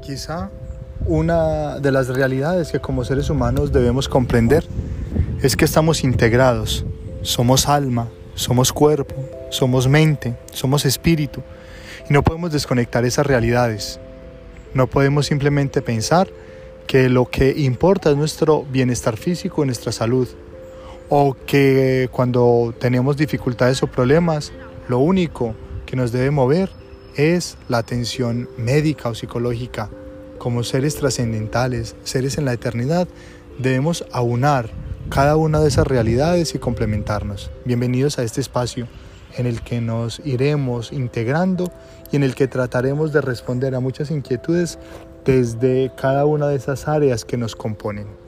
Quizá una de las realidades que como seres humanos debemos comprender es que estamos integrados, somos alma, somos cuerpo, somos mente, somos espíritu y no podemos desconectar esas realidades. No podemos simplemente pensar que lo que importa es nuestro bienestar físico y nuestra salud o que cuando tenemos dificultades o problemas, lo único que nos debe mover es la atención médica o psicológica. Como seres trascendentales, seres en la eternidad, debemos aunar cada una de esas realidades y complementarnos. Bienvenidos a este espacio en el que nos iremos integrando y en el que trataremos de responder a muchas inquietudes desde cada una de esas áreas que nos componen.